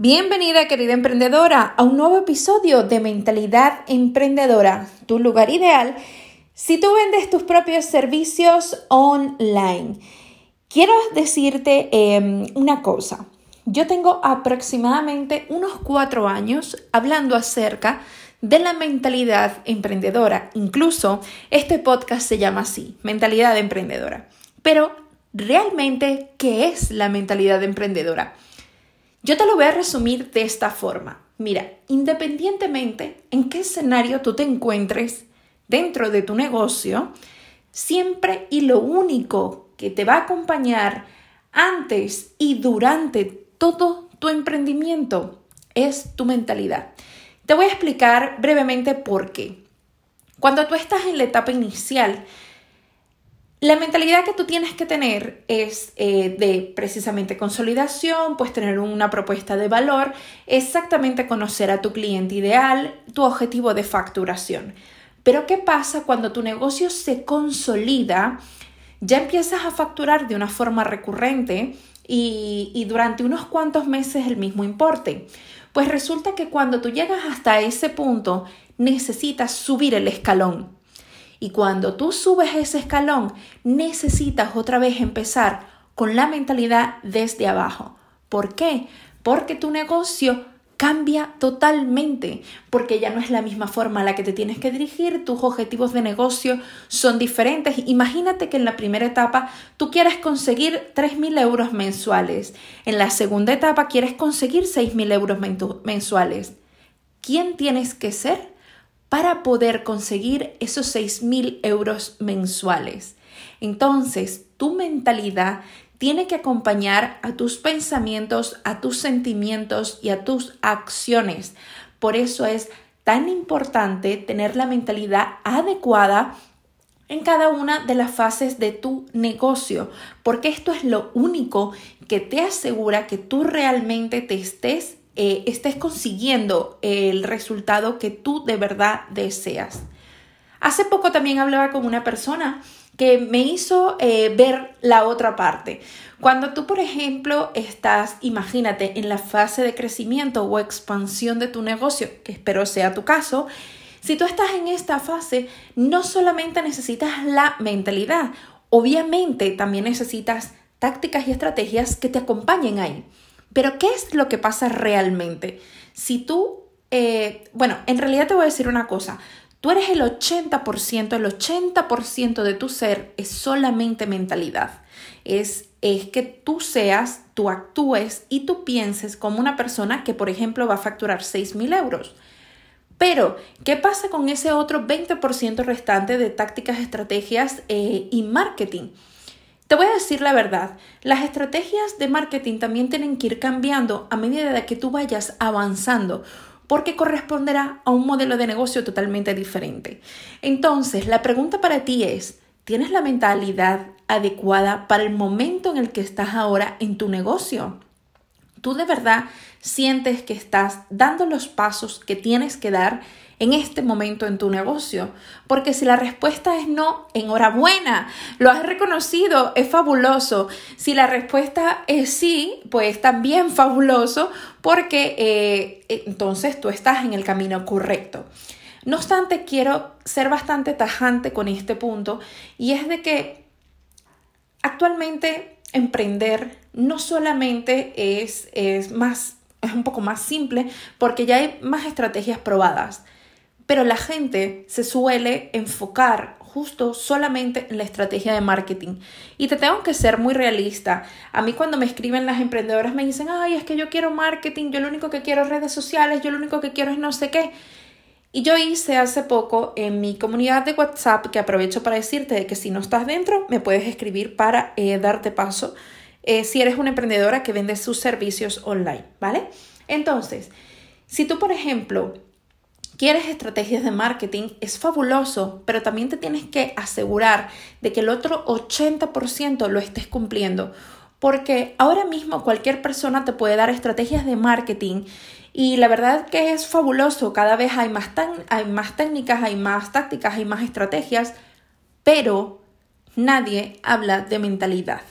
Bienvenida querida emprendedora a un nuevo episodio de Mentalidad Emprendedora, tu lugar ideal si tú vendes tus propios servicios online. Quiero decirte em, una cosa. Yo tengo aproximadamente unos cuatro años hablando acerca de la mentalidad emprendedora. Incluso este podcast se llama así, Mentalidad Emprendedora. Pero realmente, ¿qué es la mentalidad emprendedora? Yo te lo voy a resumir de esta forma. Mira, independientemente en qué escenario tú te encuentres dentro de tu negocio, siempre y lo único que te va a acompañar antes y durante todo tu emprendimiento es tu mentalidad. Te voy a explicar brevemente por qué. Cuando tú estás en la etapa inicial, la mentalidad que tú tienes que tener es eh, de precisamente consolidación, pues tener una propuesta de valor, exactamente conocer a tu cliente ideal, tu objetivo de facturación. Pero ¿qué pasa cuando tu negocio se consolida? Ya empiezas a facturar de una forma recurrente y, y durante unos cuantos meses el mismo importe. Pues resulta que cuando tú llegas hasta ese punto necesitas subir el escalón y cuando tú subes ese escalón, necesitas otra vez empezar con la mentalidad desde abajo. ¿Por qué? Porque tu negocio cambia totalmente, porque ya no es la misma forma a la que te tienes que dirigir, tus objetivos de negocio son diferentes. Imagínate que en la primera etapa tú quieres conseguir 3.000 euros mensuales, en la segunda etapa quieres conseguir 6.000 euros mensuales. ¿Quién tienes que ser? Para poder conseguir esos 6.000 euros mensuales. Entonces, tu mentalidad tiene que acompañar a tus pensamientos, a tus sentimientos y a tus acciones. Por eso es tan importante tener la mentalidad adecuada en cada una de las fases de tu negocio, porque esto es lo único que te asegura que tú realmente te estés eh, estés consiguiendo el resultado que tú de verdad deseas. Hace poco también hablaba con una persona que me hizo eh, ver la otra parte. Cuando tú, por ejemplo, estás, imagínate, en la fase de crecimiento o expansión de tu negocio, que espero sea tu caso, si tú estás en esta fase, no solamente necesitas la mentalidad, obviamente también necesitas tácticas y estrategias que te acompañen ahí. Pero ¿qué es lo que pasa realmente? Si tú, eh, bueno, en realidad te voy a decir una cosa. Tú eres el 80%, el 80% de tu ser es solamente mentalidad. Es, es que tú seas, tú actúes y tú pienses como una persona que, por ejemplo, va a facturar 6 mil euros. Pero, ¿qué pasa con ese otro 20% restante de tácticas, estrategias eh, y marketing? Te voy a decir la verdad, las estrategias de marketing también tienen que ir cambiando a medida de que tú vayas avanzando porque corresponderá a un modelo de negocio totalmente diferente. Entonces, la pregunta para ti es, ¿tienes la mentalidad adecuada para el momento en el que estás ahora en tu negocio? ¿Tú de verdad sientes que estás dando los pasos que tienes que dar en este momento en tu negocio? Porque si la respuesta es no, enhorabuena, lo has reconocido, es fabuloso. Si la respuesta es sí, pues también fabuloso porque eh, entonces tú estás en el camino correcto. No obstante, quiero ser bastante tajante con este punto y es de que actualmente emprender no solamente es, es más es un poco más simple porque ya hay más estrategias probadas pero la gente se suele enfocar justo solamente en la estrategia de marketing. Y te tengo que ser muy realista. A mí cuando me escriben las emprendedoras me dicen, ay, es que yo quiero marketing, yo lo único que quiero es redes sociales, yo lo único que quiero es no sé qué. Y yo hice hace poco en mi comunidad de WhatsApp, que aprovecho para decirte de que si no estás dentro, me puedes escribir para eh, darte paso eh, si eres una emprendedora que vende sus servicios online, ¿vale? Entonces, si tú, por ejemplo, quieres estrategias de marketing, es fabuloso, pero también te tienes que asegurar de que el otro 80% lo estés cumpliendo. Porque ahora mismo cualquier persona te puede dar estrategias de marketing y la verdad que es fabuloso. Cada vez hay más, hay más técnicas, hay más tácticas, hay más estrategias, pero nadie habla de mentalidad.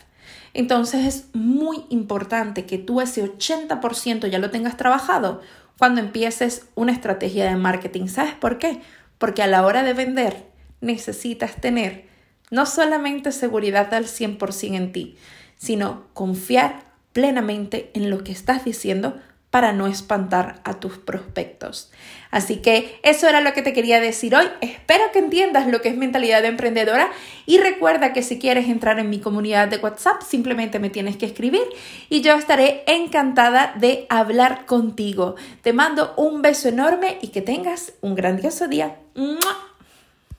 Entonces es muy importante que tú ese 80% ya lo tengas trabajado cuando empieces una estrategia de marketing. ¿Sabes por qué? Porque a la hora de vender necesitas tener no solamente seguridad al 100% en ti, sino confiar plenamente en lo que estás diciendo para no espantar a tus prospectos. Así que eso era lo que te quería decir hoy. Espero que entiendas lo que es mentalidad de emprendedora y recuerda que si quieres entrar en mi comunidad de WhatsApp simplemente me tienes que escribir y yo estaré encantada de hablar contigo. Te mando un beso enorme y que tengas un grandioso día.